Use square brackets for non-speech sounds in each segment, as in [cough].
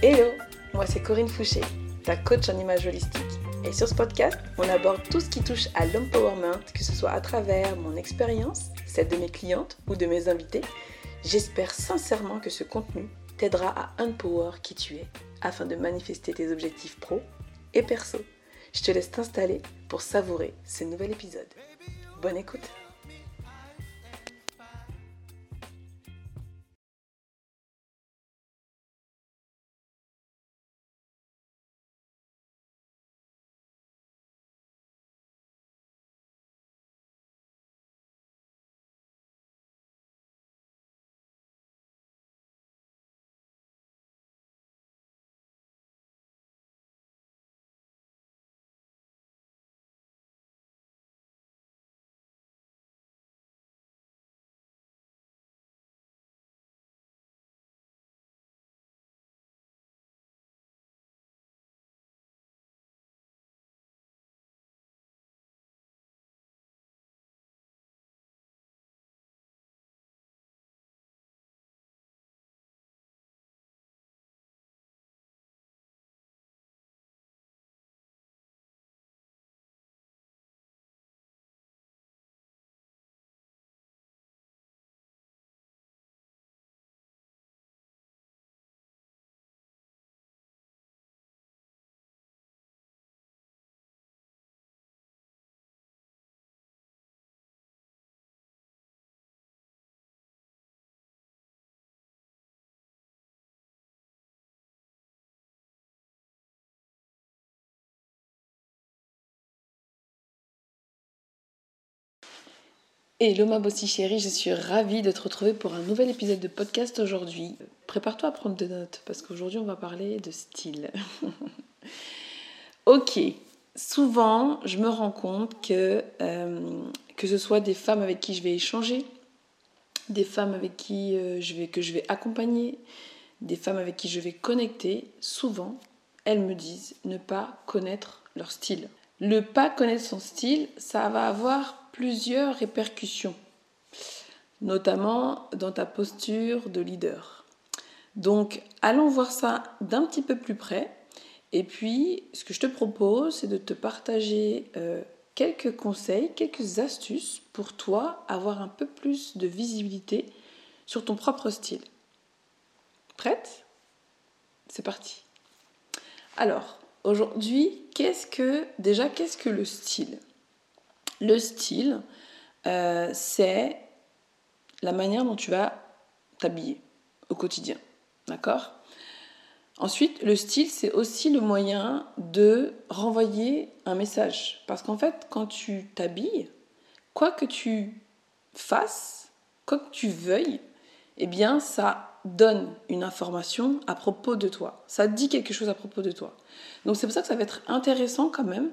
Hello, moi c'est Corinne Fouché, ta coach en image holistique. Et sur ce podcast, on aborde tout ce qui touche à l'empowerment, que ce soit à travers mon expérience, celle de mes clientes ou de mes invités. J'espère sincèrement que ce contenu t'aidera à empower qui tu es afin de manifester tes objectifs pro et perso. Je te laisse t'installer pour savourer ce nouvel épisode. Bonne écoute Hello ma bossie chérie, je suis ravie de te retrouver pour un nouvel épisode de podcast aujourd'hui. Prépare-toi à prendre des notes parce qu'aujourd'hui on va parler de style. [laughs] ok, souvent je me rends compte que euh, que ce soit des femmes avec qui je vais échanger, des femmes avec qui euh, que je vais accompagner, des femmes avec qui je vais connecter, souvent elles me disent ne pas connaître leur style. Le pas connaître son style, ça va avoir plusieurs répercussions, notamment dans ta posture de leader. Donc, allons voir ça d'un petit peu plus près. Et puis, ce que je te propose, c'est de te partager euh, quelques conseils, quelques astuces pour toi avoir un peu plus de visibilité sur ton propre style. Prête? C'est parti. Alors, aujourd'hui, qu'est-ce que déjà qu'est-ce que le style? Le style, euh, c'est la manière dont tu vas t'habiller au quotidien. D'accord? Ensuite, le style, c'est aussi le moyen de renvoyer un message. Parce qu'en fait, quand tu t'habilles, quoi que tu fasses, quoi que tu veuilles, eh bien, ça donne une information à propos de toi. Ça dit quelque chose à propos de toi. Donc, c'est pour ça que ça va être intéressant quand même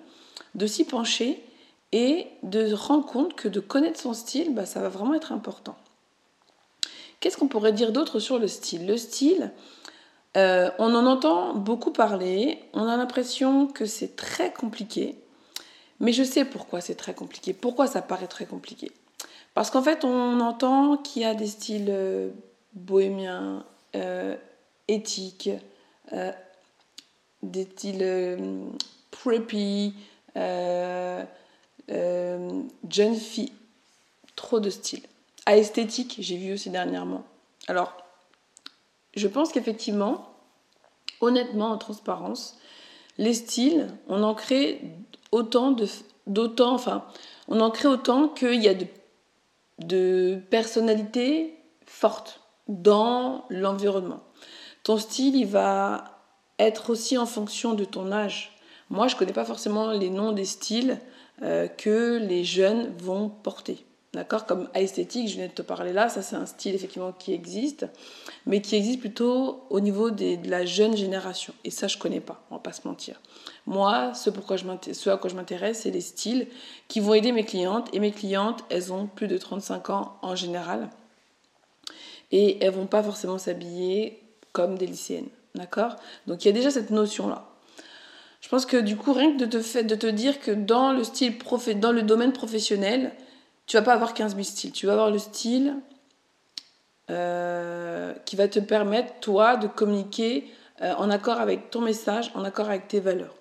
de s'y pencher et de se rendre compte que de connaître son style, bah, ça va vraiment être important. Qu'est-ce qu'on pourrait dire d'autre sur le style? Le style, euh, on en entend beaucoup parler, on a l'impression que c'est très compliqué, mais je sais pourquoi c'est très compliqué, pourquoi ça paraît très compliqué. Parce qu'en fait, on entend qu'il y a des styles euh, bohémiens, euh, des styles preppy, euh, jeune fille, trop de style. À esthétique, j'ai vu aussi dernièrement. Alors, je pense qu'effectivement, honnêtement, en transparence, les styles, on en crée autant de, d'autant, enfin, on en crée autant qu'il y a de, de personnalités fortes dans l'environnement. Ton style, il va être aussi en fonction de ton âge. Moi, je connais pas forcément les noms des styles. Euh, que les jeunes vont porter. D'accord? Comme esthétique, je viens de te parler là, ça c'est un style effectivement qui existe, mais qui existe plutôt au niveau de la jeune génération. Et ça, je connais pas, on va pas se mentir. Moi, ce, pourquoi je ce à quoi je m'intéresse, c'est les styles qui vont aider mes clientes. Et mes clientes, elles ont plus de 35 ans en général. Et elles vont pas forcément s'habiller comme des lycéennes. D'accord? Donc il y a déjà cette notion-là. Je pense que du coup, rien que de te, dire que dans le, style domaine professionnel, tu vas pas avoir 15 000 styles. Tu vas avoir le style euh, qui va te permettre, toi, de communiquer euh, en accord avec ton message, en accord avec tes valeurs.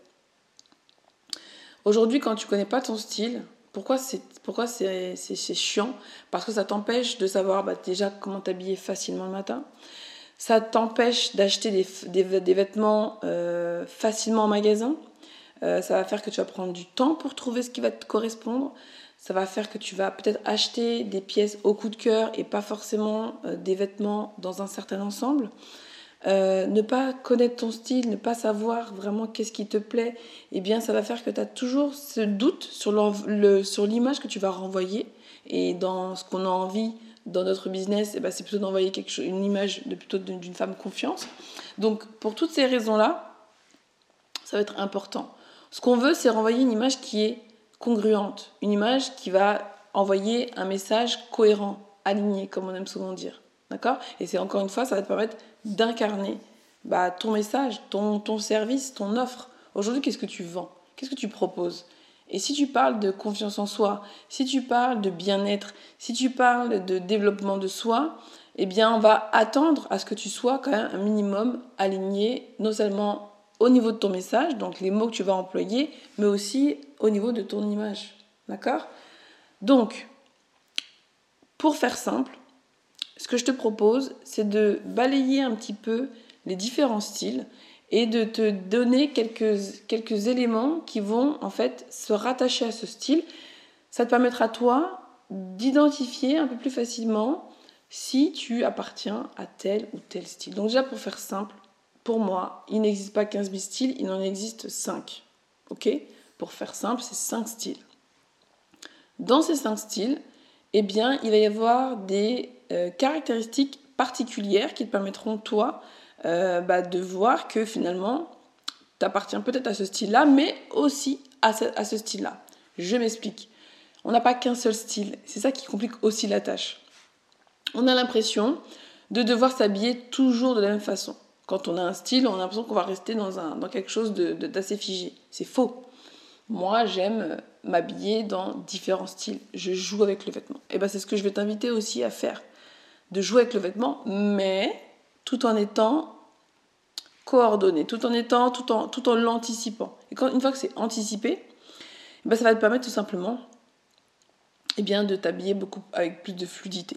Aujourd'hui, quand tu connais pas ton style, pourquoi c'est pourquoi chiant? Parce que ça t'empêche de savoir bah, déjà comment t'habiller facilement le matin. Ça t'empêche d'acheter des, des, vêtements euh, facilement en magasin. Euh, ça va faire que tu vas prendre du temps pour trouver ce qui va te correspondre. Ça va faire que tu vas peut-être acheter des pièces au coup de cœur et pas forcément euh, des vêtements dans un certain ensemble. Euh, ne pas connaître ton style, ne pas savoir vraiment qu'est-ce qui te plaît, eh bien ça va faire que tu as toujours ce doute sur l'image que tu vas renvoyer. Et dans ce qu'on a envie dans notre business, eh ben, c'est plutôt d'envoyer une image de, plutôt d'une femme confiance. Donc pour toutes ces raisons-là, ça va être important. Ce qu'on veut, c'est renvoyer une image qui est congruente, une image qui va envoyer un message cohérent, aligné, comme on aime souvent dire. D'accord? Et c'est encore une fois, ça va te permettre d'incarner bah, ton message, ton, ton service, ton offre. Aujourd'hui, qu'est-ce que tu vends? Qu'est-ce que tu proposes? Et si tu parles de confiance en soi, si tu parles de bien-être, si tu parles de développement de soi, eh bien, on va attendre à ce que tu sois quand même un minimum aligné, non seulement au niveau de ton message, donc les mots que tu vas employer, mais aussi au niveau de ton image. D'accord? Donc, pour faire simple, ce que je te propose, c'est de balayer un petit peu les différents styles et de te donner quelques, quelques éléments qui vont en fait se rattacher à ce style. Ça te permettra toi d'identifier un peu plus facilement si tu appartiens à tel ou tel style. Donc déjà pour faire simple, pour moi, il n'existe pas 15 000 styles, il en existe 5. Ok? Pour faire simple, c'est 5 styles. Dans ces 5 styles, eh bien, il va y avoir des euh, caractéristiques particulières qui te permettront, toi, euh, bah, de voir que finalement, tu appartiens peut-être à ce style-là, mais aussi à ce, style-là. Je m'explique. On n'a pas qu'un seul style. C'est ça qui complique aussi la tâche. On a l'impression de devoir s'habiller toujours de la même façon. Quand on a un style, on a l'impression qu'on va rester dans, un, dans quelque chose d'assez figé. C'est faux. Moi, j'aime m'habiller dans différents styles. Je joue avec le vêtement. Et ben, c'est ce que je vais t'inviter aussi à faire de jouer avec le vêtement, mais tout en étant coordonné, tout en étant, tout en, tout en l'anticipant. Et quand, une fois que c'est anticipé, eh ben ça va te permettre tout simplement eh bien, de t'habiller beaucoup avec plus de fluidité.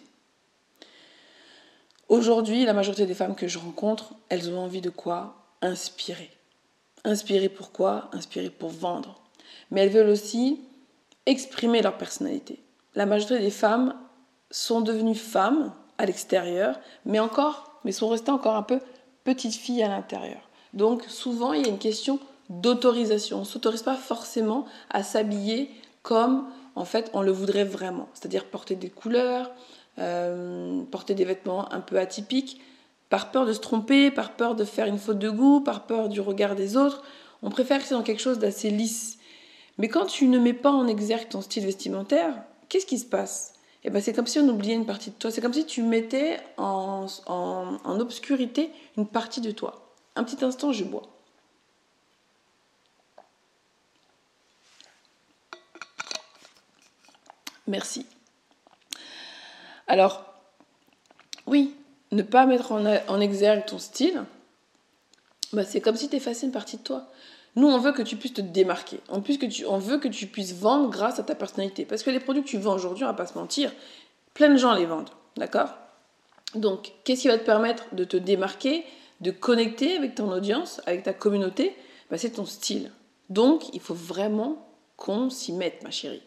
Aujourd'hui, la majorité des femmes que je rencontre, elles ont envie de quoi? Inspirer. Inspirer pourquoi Inspirer pour vendre. Mais elles veulent aussi exprimer leur personnalité. La majorité des femmes sont devenues femmes à l'extérieur, mais encore, mais sont restées encore un peu petites filles à l'intérieur. Donc souvent, il y a une question d'autorisation. On ne s'autorise pas forcément à s'habiller comme en fait on le voudrait vraiment, c'est-à-dire porter des couleurs, euh, porter des vêtements un peu atypiques, par peur de se tromper, par peur de faire une faute de goût, par peur du regard des autres. On préfère que c'est dans quelque chose d'assez lisse. Mais quand tu ne mets pas en exergue ton style vestimentaire, qu'est-ce qui se passe? Eh ben, c'est comme si on oubliait une partie de toi. C'est comme si tu mettais en, obscurité une partie de toi. Un petit instant, je bois. Merci. Alors, oui, ne pas mettre en, en exergue ton style, bah, c'est comme si tu effaçais une partie de toi. Nous, on veut que tu puisses te démarquer. On veut que tu puisses vendre grâce à ta personnalité. Parce que les produits que tu vends aujourd'hui, on va pas se mentir, plein de gens les vendent. D'accord? Donc, qu'est-ce qui va te permettre de te démarquer, de connecter avec ton audience, avec ta communauté? Bah, C'est ton style. Donc, il faut vraiment qu'on s'y mette, ma chérie.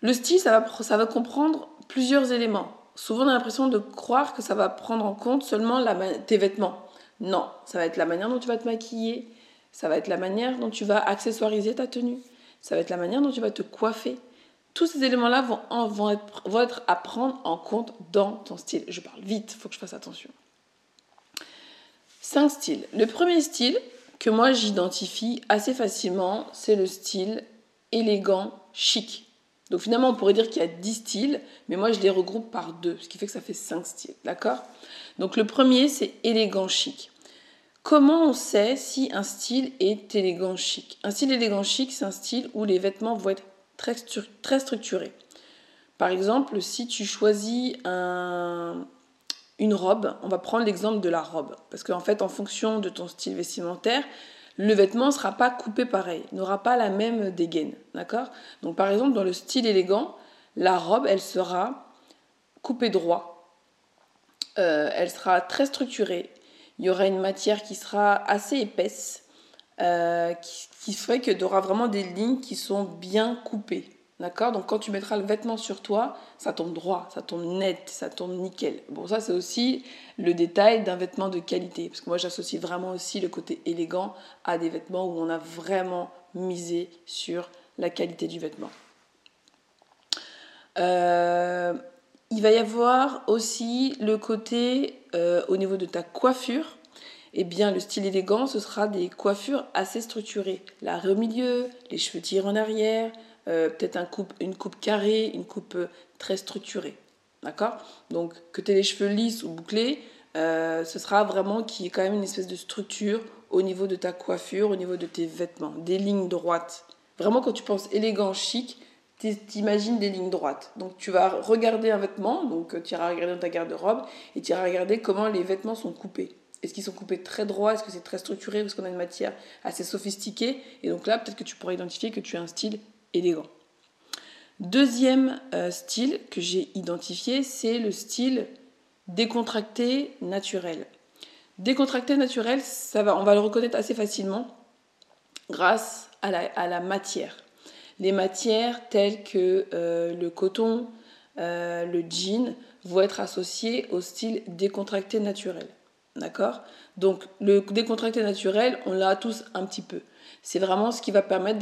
Le style, ça va, comprendre plusieurs éléments. Souvent, on a l'impression de croire que ça va prendre en compte seulement tes vêtements. Non, ça va être la manière dont tu vas te maquiller, ça va être la manière dont tu vas accessoiriser ta tenue. Ça va être la manière dont tu vas te coiffer. Tous ces éléments-là vont, vont, être, vont être à prendre en compte dans ton style. Je parle vite, il faut que je fasse attention. Cinq styles. Le premier style que moi j'identifie assez facilement, c'est le style élégant, chic. Donc finalement, on pourrait dire qu'il y a 10 styles, mais moi je les regroupe par deux, ce qui fait que ça fait 5 styles, d'accord? Donc le premier, c'est élégant, chic. Comment on sait si un style est élégant chic? Un style élégant chic, c'est un style où les vêtements vont être très, structurés. Par exemple, si tu choisis un, une robe, on va prendre l'exemple de la robe. Parce qu'en fait, en fonction de ton style vestimentaire, le vêtement ne sera pas coupé pareil, n'aura pas la même dégaine. D'accord? Donc par exemple, dans le style élégant, la robe, elle sera coupée droit. Euh, elle sera très structurée. Il y aura une matière qui sera assez épaisse, euh, qui, ferait que tu auras vraiment des lignes qui sont bien coupées. D'accord? Donc quand tu mettras le vêtement sur toi, ça tombe droit, ça tombe net, ça tombe nickel. Bon, ça c'est aussi le détail d'un vêtement de qualité. Parce que moi j'associe vraiment aussi le côté élégant à des vêtements où on a vraiment misé sur la qualité du vêtement. Euh, il va y avoir aussi le côté euh, au niveau de ta coiffure. Eh bien, le style élégant, ce sera des coiffures assez structurées. La au milieu, les cheveux tirés en arrière, euh, peut-être un coupe, une coupe carrée, une coupe euh, très structurée. D'accord? Donc, que tu aies les cheveux lisses ou bouclés, ce sera vraiment qu'il y ait quand même une espèce de structure au niveau de ta coiffure, au niveau de tes vêtements, des lignes droites. Vraiment, quand tu penses élégant, chic, t'imagines des lignes droites. Donc, tu vas regarder un vêtement, donc tu iras regarder dans ta garde-robe, et tu iras regarder comment les vêtements sont coupés. Est-ce qu'ils sont coupés très droits Est-ce que c'est très structuré? Est-ce qu'on a une matière assez sophistiquée Et donc là, peut-être que tu pourras identifier que tu as un style élégant. Deuxième euh, style que j'ai identifié, c'est le style décontracté naturel. Décontracté naturel, ça va, on va le reconnaître assez facilement grâce à la, matière. Les matières telles que euh, le coton, euh, le jean vont être associées au style décontracté naturel. D'accord? Donc le décontracté naturel, on l'a tous un petit peu. C'est vraiment ce qui va permettre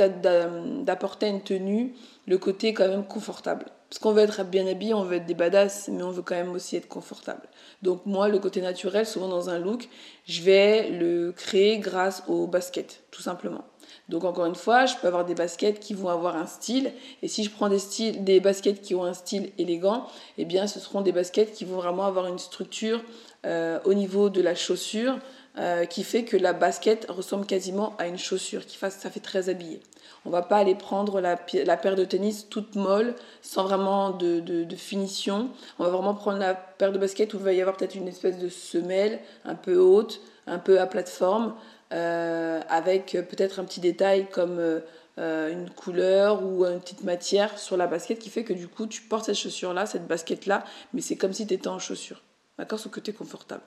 d'apporter à une tenue le côté quand même confortable. Parce qu'on veut être bien habillé, on veut être des badass, mais on veut quand même aussi être confortable. Donc moi, le côté naturel, souvent dans un look, je vais le créer grâce aux baskets, tout simplement. Donc encore une fois, je peux avoir des baskets qui vont avoir un style, et si je prends des, styles, des baskets qui ont un style élégant, eh bien ce seront des baskets qui vont vraiment avoir une structure euh, au niveau de la chaussure, euh, qui fait que la basket ressemble quasiment à une chaussure, qui fasse, ça fait très habillé. On va pas aller prendre la, paire de tennis toute molle, sans vraiment de, finition. On va vraiment prendre la paire de basket où il va y avoir peut-être une espèce de semelle un peu haute, un peu à plateforme, avec peut-être un petit détail comme euh, une couleur ou une petite matière sur la basket qui fait que du coup tu portes cette chaussure-là, cette basket-là, mais c'est comme si tu étais en chaussure. D'accord? Sauf que tu es confortable.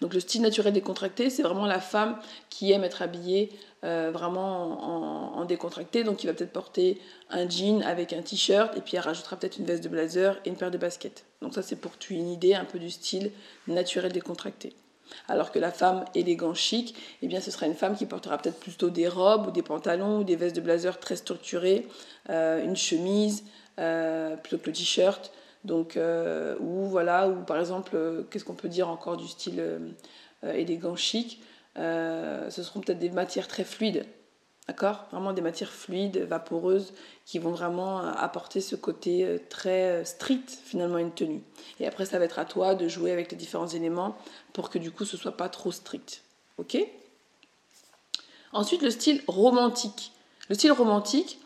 Donc le style naturel décontracté, c'est vraiment la femme qui aime être habillée euh, vraiment en, décontracté. Donc il va peut-être porter un jean avec un t-shirt et puis elle rajoutera peut-être une veste de blazer et une paire de baskets. Donc ça c'est pour tu une idée un peu du style naturel décontracté. Alors que la femme élégant chic, eh bien ce sera une femme qui portera peut-être plutôt des robes ou des pantalons ou des vestes de blazer très structurées, euh, une chemise euh, plutôt que le t-shirt. Donc, euh, ou voilà, ou par exemple, qu'est-ce qu'on peut dire encore du style élégant chic Ce seront peut-être des matières très fluides, d'accord? Vraiment des matières fluides, vaporeuses, qui vont vraiment apporter ce côté très street finalement à une tenue. Et après, ça va être à toi de jouer avec les différents éléments pour que du coup ce soit pas trop strict, ok? Ensuite, le style romantique. Le style romantique,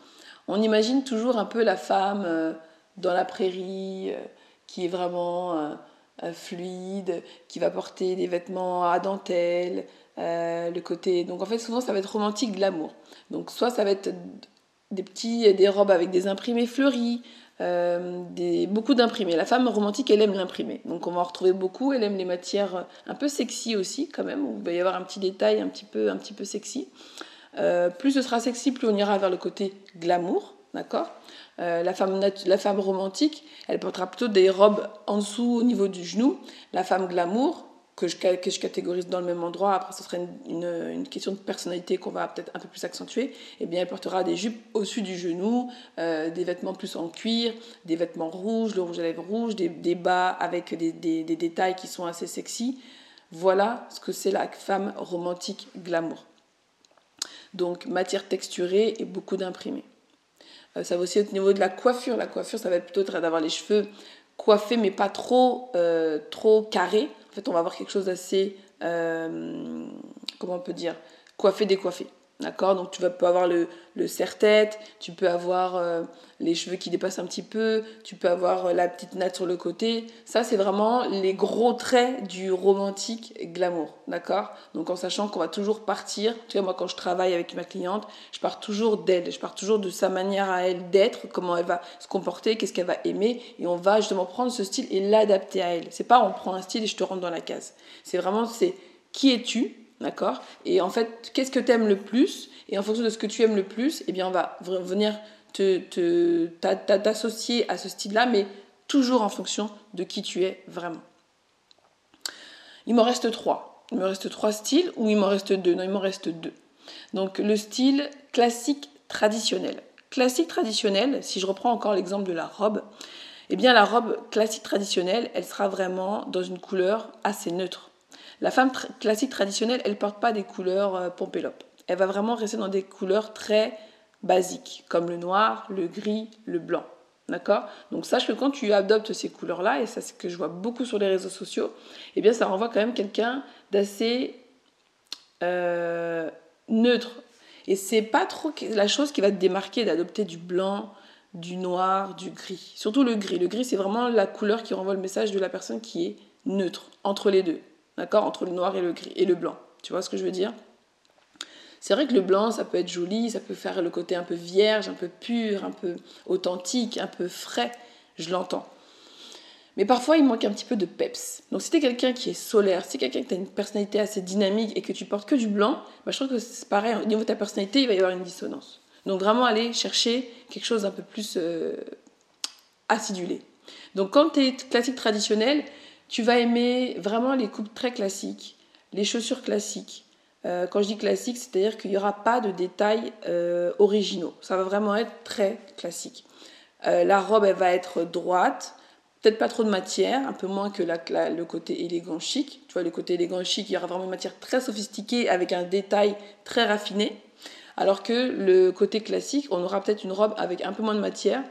on imagine toujours un peu la femme dans la prairie, euh, qui est vraiment euh, euh, fluide, qui va porter des vêtements à dentelle, le côté. Donc en fait, souvent, ça va être romantique de l'amour. Donc soit ça va être des petits, des robes avec des imprimés fleuris, des, beaucoup d'imprimés. La femme romantique, elle aime l'imprimer. Donc on va en retrouver beaucoup. Elle aime les matières un peu sexy aussi, quand même, il va y avoir un petit détail un petit peu, un petit peu sexy. plus ce sera sexy, plus on ira vers le côté glamour. D'accord? Euh, la, femme la femme romantique, elle portera plutôt des robes en dessous au niveau du genou. La femme glamour, que je, que je catégorise dans le même endroit, après ce serait une, une, question de personnalité qu'on va peut-être un peu plus accentuer, eh bien elle portera des jupes au-dessus du genou, euh, des vêtements plus en cuir, des vêtements rouges, le rouge à lèvres rouge, des, des bas avec des, des, des, détails qui sont assez sexy. Voilà ce que c'est la femme romantique glamour. Donc matière texturée et beaucoup d'imprimés. Euh, ça va aussi être au niveau de la coiffure. La coiffure, ça va être plutôt d'avoir les cheveux coiffés, mais pas trop, euh, trop carrés. En fait, on va avoir quelque chose d'assez, euh, comment on peut dire, coiffé, décoiffé. D'accord Donc tu vas, peux avoir le, le serre-tête, tu peux avoir euh, les cheveux qui dépassent un petit peu, tu peux avoir euh, la petite natte sur le côté. Ça, c'est vraiment les gros traits du romantique glamour. D'accord? Donc en sachant qu'on va toujours partir, tu vois, moi quand je travaille avec ma cliente, je pars toujours d'elle, je pars toujours de sa manière à elle d'être, comment elle va se comporter, qu'est-ce qu'elle va aimer, et on va justement prendre ce style et l'adapter à elle. C'est pas on prend un style et je te rentre dans la case. C'est vraiment, c'est qui es-tu D'accord? Et en fait, qu'est-ce que tu aimes le plus? Et en fonction de ce que tu aimes le plus, eh bien, on va venir t'associer te, à ce style-là, mais toujours en fonction de qui tu es vraiment. Il m'en reste trois. Il me reste trois styles ou il m'en reste deux? Non, il m'en reste deux. Donc, le style classique traditionnel. Classique traditionnel, si je reprends encore l'exemple de la robe, eh bien, la robe classique traditionnelle, elle sera vraiment dans une couleur assez neutre la femme classique traditionnelle, elle porte pas des couleurs euh, pompélope. Elle va vraiment rester dans des couleurs très basiques, comme le noir, le gris, le blanc. D'accord? Donc sache que quand tu adoptes ces couleurs-là, et ça c'est ce que je vois beaucoup sur les réseaux sociaux, eh bien ça renvoie quand même quelqu'un d'assez euh, neutre. Et c'est pas trop la chose qui va te démarquer d'adopter du blanc, du noir, du gris. Surtout le gris. Le gris c'est vraiment la couleur qui renvoie le message de la personne qui est neutre, entre les deux d'accord, entre le noir et le gris et le blanc. Tu vois ce que je veux dire? C'est vrai que le blanc, ça peut être joli, ça peut faire le côté un peu vierge, un peu pur, un peu authentique, un peu frais, je l'entends. Mais parfois, il manque un petit peu de peps. Donc, si tu es quelqu'un qui est solaire, si tu es quelqu'un qui a une personnalité assez dynamique et que tu portes que du blanc, bah, je trouve que c'est pareil, au niveau de ta personnalité, il va y avoir une dissonance. Donc, vraiment aller chercher quelque chose d'un peu plus euh, acidulé. Donc, quand tu es classique traditionnel, tu vas aimer vraiment les coupes très classiques, les chaussures classiques. Euh, quand je dis classique, c'est-à-dire qu'il n'y aura pas de détails euh, originaux. Ça va vraiment être très classique. Euh, la robe, elle va être droite, peut-être pas trop de matière, un peu moins que le côté élégant chic. Tu vois, le côté élégant chic, il y aura vraiment une matière très sophistiquée avec un détail très raffiné. Alors que le côté classique, on aura peut-être une robe avec un peu moins de matière,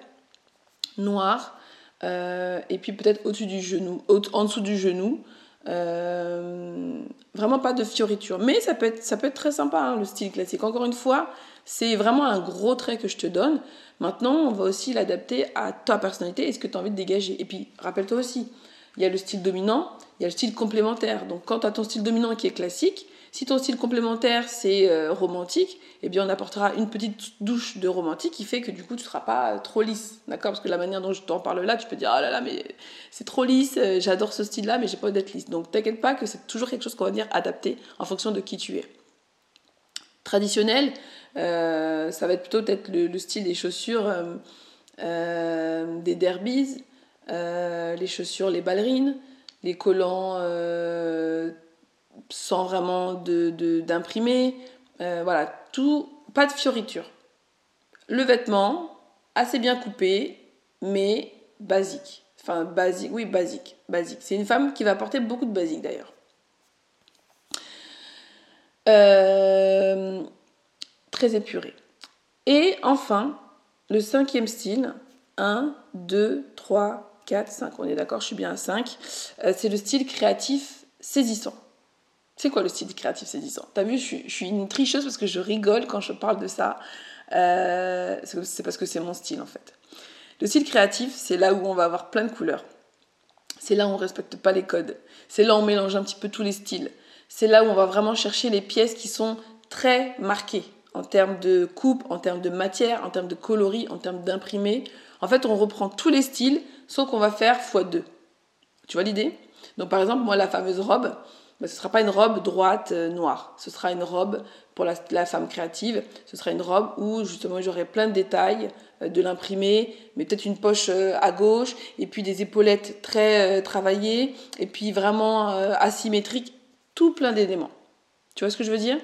noire, euh, et puis peut-être au-dessus du genou, en dessous du genou. Euh, vraiment pas de fioriture. Mais ça peut être, ça peut être très sympa, hein, le style classique. Encore une fois, c'est vraiment un gros trait que je te donne. Maintenant, on va aussi l'adapter à ta personnalité et ce que tu as envie de dégager. Et puis, rappelle-toi aussi, il y a le style dominant, il y a le style complémentaire. Donc, quand tu as ton style dominant qui est classique, si ton style complémentaire c'est euh, romantique, eh bien on apportera une petite douche de romantique qui fait que du coup tu ne seras pas trop lisse, d'accord? Parce que la manière dont je t'en parle là, tu peux dire ah là là mais c'est trop lisse, euh, j'adore ce style-là mais j'ai pas envie d'être lisse. Donc t'inquiète pas que c'est toujours quelque chose qu'on va venir adapter en fonction de qui tu es. Traditionnel, euh, ça va être plutôt peut-être le, style des chaussures des derbies, les chaussures, les ballerines, les collants sans vraiment d'imprimer. De, euh, voilà, tout, pas de fioriture. Le vêtement, assez bien coupé, mais basique. Enfin, basique, oui, basique. Basique. C'est une femme qui va porter beaucoup de basique d'ailleurs. Euh, très épuré. Et enfin, le cinquième style, 1, 2, 3, 4, 5, on est d'accord, je suis bien à 5, euh, c'est le style créatif saisissant. C'est quoi le style créatif saisissant T'as vu, je suis, une tricheuse parce que je rigole quand je parle de ça. Euh, c'est parce que c'est mon style en fait. Le style créatif, c'est là où on va avoir plein de couleurs. C'est là où on respecte pas les codes. C'est là où on mélange un petit peu tous les styles. C'est là où on va vraiment chercher les pièces qui sont très marquées en termes de coupe, en termes de matière, en termes de coloris, en termes d'imprimé. En fait, on reprend tous les styles, sauf qu'on va faire x2. Tu vois l'idée? Donc par exemple, moi, la fameuse robe, ce ne sera pas une robe droite euh, noire. Ce sera une robe pour la, femme créative. Ce sera une robe où justement j'aurai plein de détails, euh, de l'imprimé, mais peut-être une poche euh, à gauche, et puis des épaulettes très travaillées, et puis vraiment asymétriques, tout plein d'éléments. Tu vois ce que je veux dire?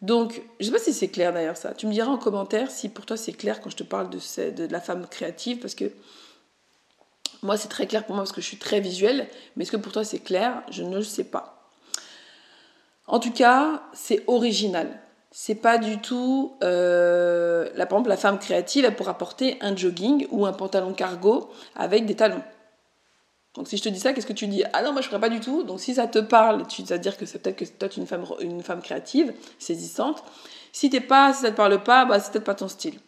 Donc, je ne sais pas si c'est clair d'ailleurs ça. Tu me diras en commentaire si pour toi c'est clair quand je te parle de, de, de la femme créative, parce que moi c'est très clair pour moi parce que je suis très visuelle, mais est-ce que pour toi c'est clair? Je ne le sais pas. En tout cas, c'est original. C'est pas du tout. Euh, la, par exemple, la femme créative, elle pourra porter un jogging ou un pantalon cargo avec des talons. Donc si je te dis ça, qu'est-ce que tu dis? Ah non, moi je ferais pas du tout. Donc si ça te parle, tu vas dire que c'est peut-être que toi tu es une femme, une créative, saisissante. Si t'es pas, si ça te parle pas, bah, c'est peut-être pas ton style.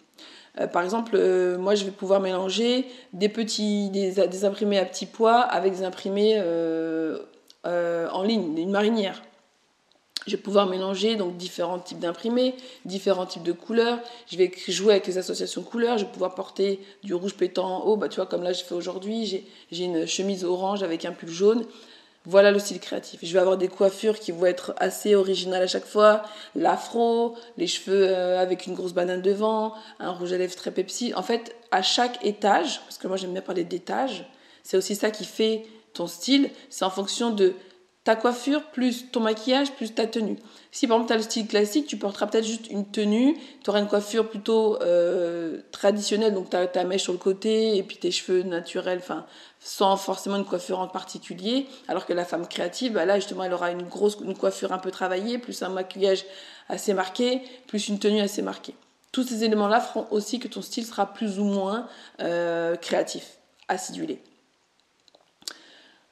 Euh, par exemple, euh, moi, je vais pouvoir mélanger des petits, des, imprimés à petits pois avec des imprimés en ligne, une marinière. Je vais pouvoir mélanger donc différents types d'imprimés, différents types de couleurs. Je vais jouer avec les associations couleurs. Je vais pouvoir porter du rouge pétant en haut. Bah, tu vois, comme là, je fais aujourd'hui. J'ai une chemise orange avec un pull jaune. Voilà le style créatif. Je vais avoir des coiffures qui vont être assez originales à chaque fois. L'afro, les cheveux euh, avec une grosse banane devant, un rouge à lèvres très Pepsi. En fait, à chaque étage, parce que moi j'aime bien parler d'étage, c'est aussi ça qui fait ton style. C'est en fonction de ta coiffure, plus ton maquillage, plus ta tenue. Si par exemple tu as le style classique, tu porteras peut-être juste une tenue, tu auras une coiffure plutôt euh, traditionnelle, donc tu ta mèche sur le côté et puis tes cheveux naturels, enfin sans forcément une coiffure en particulier, alors que la femme créative, bah là justement elle aura une grosse une coiffure un peu travaillée, plus un maquillage assez marqué, plus une tenue assez marquée. Tous ces éléments-là feront aussi que ton style sera plus ou moins euh, créatif, acidulé.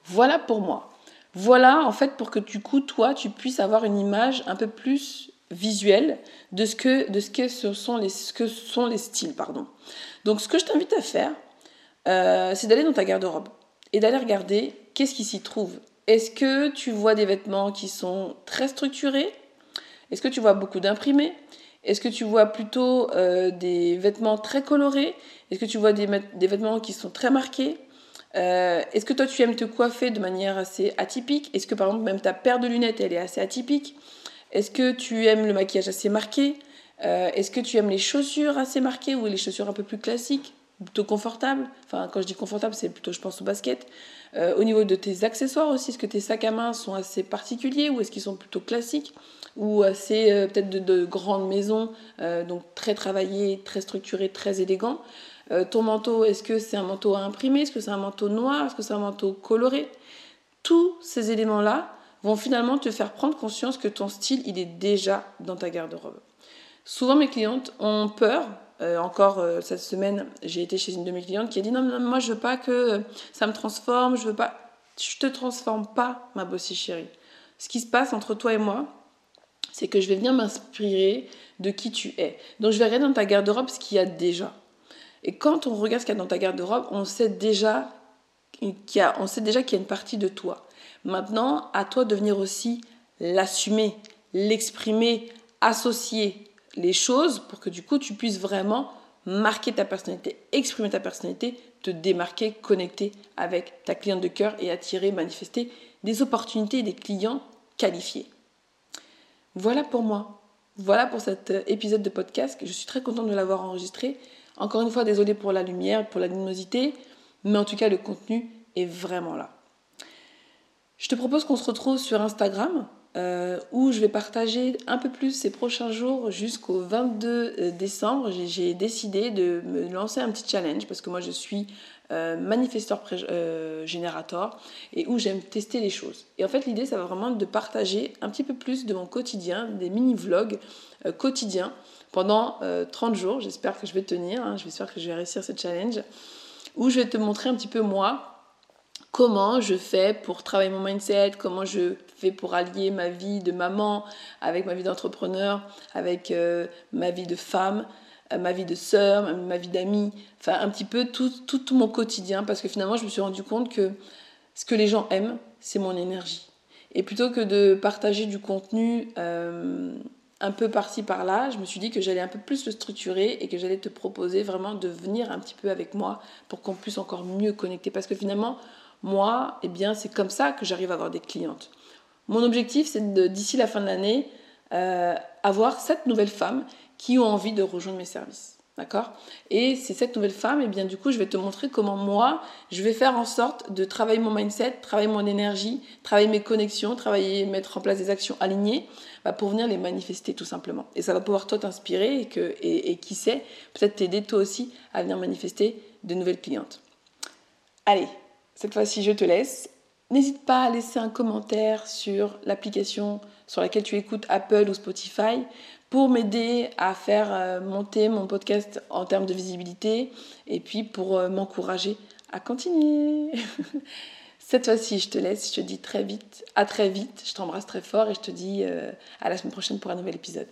Voilà pour moi. Voilà, en fait, pour que du coup, toi, tu puisses avoir une image un peu plus visuelle de ce que, de ce que, ce sont, les, que sont les styles. Pardon. Donc, ce que je t'invite à faire, euh, c'est d'aller dans ta garde-robe et d'aller regarder qu'est-ce qui s'y trouve. Est-ce que tu vois des vêtements qui sont très structurés? Est-ce que tu vois beaucoup d'imprimés? Est-ce que tu vois plutôt euh, des vêtements très colorés? Est-ce que tu vois des vêtements qui sont très marqués? Euh, est-ce que toi tu aimes te coiffer de manière assez atypique? Est-ce que par exemple même ta paire de lunettes elle est assez atypique? Est-ce que tu aimes le maquillage assez marqué? Euh, Est-ce que tu aimes les chaussures assez marquées ou les chaussures un peu plus classiques plutôt confortables? Enfin quand je dis confortable c'est plutôt je pense au basket. Euh, au niveau de tes accessoires aussi, est-ce que tes sacs à main sont assez particuliers ou est-ce qu'ils sont plutôt classiques? Ou assez peut-être de, de, grandes maisons, donc très travaillés, très structurés, très élégants? Euh, ton manteau, est-ce que c'est un manteau à imprimer? Est-ce que c'est un manteau noir? Est-ce que c'est un manteau coloré? Tous ces éléments-là vont finalement te faire prendre conscience que ton style, il est déjà dans ta garde-robe. Souvent, mes clientes ont peur. Euh, encore euh, cette semaine, j'ai été chez une de mes clientes qui a dit non, non, moi je veux pas que ça me transforme, je veux pas. Je te transforme pas, ma bossie chérie. Ce qui se passe entre toi et moi, c'est que je vais venir m'inspirer de qui tu es. Donc je vais regarder dans ta garde-robe ce qu'il y a déjà. Et quand on regarde ce qu'il y a dans ta garde-robe, on sait déjà qu'il y a, y a une partie de toi. Maintenant, à toi de venir aussi l'assumer, l'exprimer, associer les choses pour que du coup tu puisses vraiment marquer ta personnalité, exprimer ta personnalité, te démarquer, connecter avec ta cliente de cœur et attirer, manifester des opportunités et des clients qualifiés. Voilà pour moi. Voilà pour cet épisode de podcast. Je suis très contente de l'avoir enregistré. Encore une fois, désolé pour la lumière, pour la luminosité, mais en tout cas, le contenu est vraiment là. Je te propose qu'on se retrouve sur Instagram, euh, où je vais partager un peu plus ces prochains jours jusqu'au 22 euh, décembre. J'ai décidé de me lancer un petit challenge parce que moi je suis euh, manifesteur générateur et où j'aime tester les choses. Et en fait l'idée ça va vraiment de partager un petit peu plus de mon quotidien, des mini-vlogs quotidiens pendant 30 euh, jours. J'espère que je vais tenir, hein. j'espère que je vais réussir ce challenge, où je vais te montrer un petit peu moi comment je fais pour travailler mon mindset, comment je fais pour allier ma vie de maman avec ma vie d'entrepreneur, avec euh, ma vie de femme, euh, ma vie de sœur, ma vie d'amie, enfin un petit peu tout, tout, mon quotidien, parce que finalement je me suis rendu compte que ce que les gens aiment, c'est mon énergie. Et plutôt que de partager du contenu un peu par-ci par-là, je me suis dit que j'allais un peu plus le structurer et que j'allais te proposer vraiment de venir un petit peu avec moi pour qu'on puisse encore mieux connecter. Parce que finalement, moi, eh bien, c'est comme ça que j'arrive à avoir des clientes. Mon objectif, c'est d'ici la fin de l'année, euh, avoir sept nouvelles femmes qui ont envie de rejoindre mes services. D'accord? Et c'est cette nouvelle femme, et bien du coup, je vais te montrer comment moi, je vais faire en sorte de travailler mon mindset, travailler mon énergie, travailler mes connexions, travailler, mettre en place des actions alignées bah, pour venir les manifester tout simplement. Et ça va pouvoir toi t'inspirer et, et, qui sait, peut-être t'aider toi aussi à venir manifester de nouvelles clientes. Allez, cette fois-ci, je te laisse. N'hésite pas à laisser un commentaire sur l'application sur laquelle tu écoutes Apple ou Spotify pour m'aider à faire euh, monter mon podcast en termes de visibilité et puis pour euh, m'encourager à continuer. [laughs] Cette fois-ci, je te laisse, je te dis très vite, à très vite, je t'embrasse très fort et je te dis euh, à la semaine prochaine pour un nouvel épisode.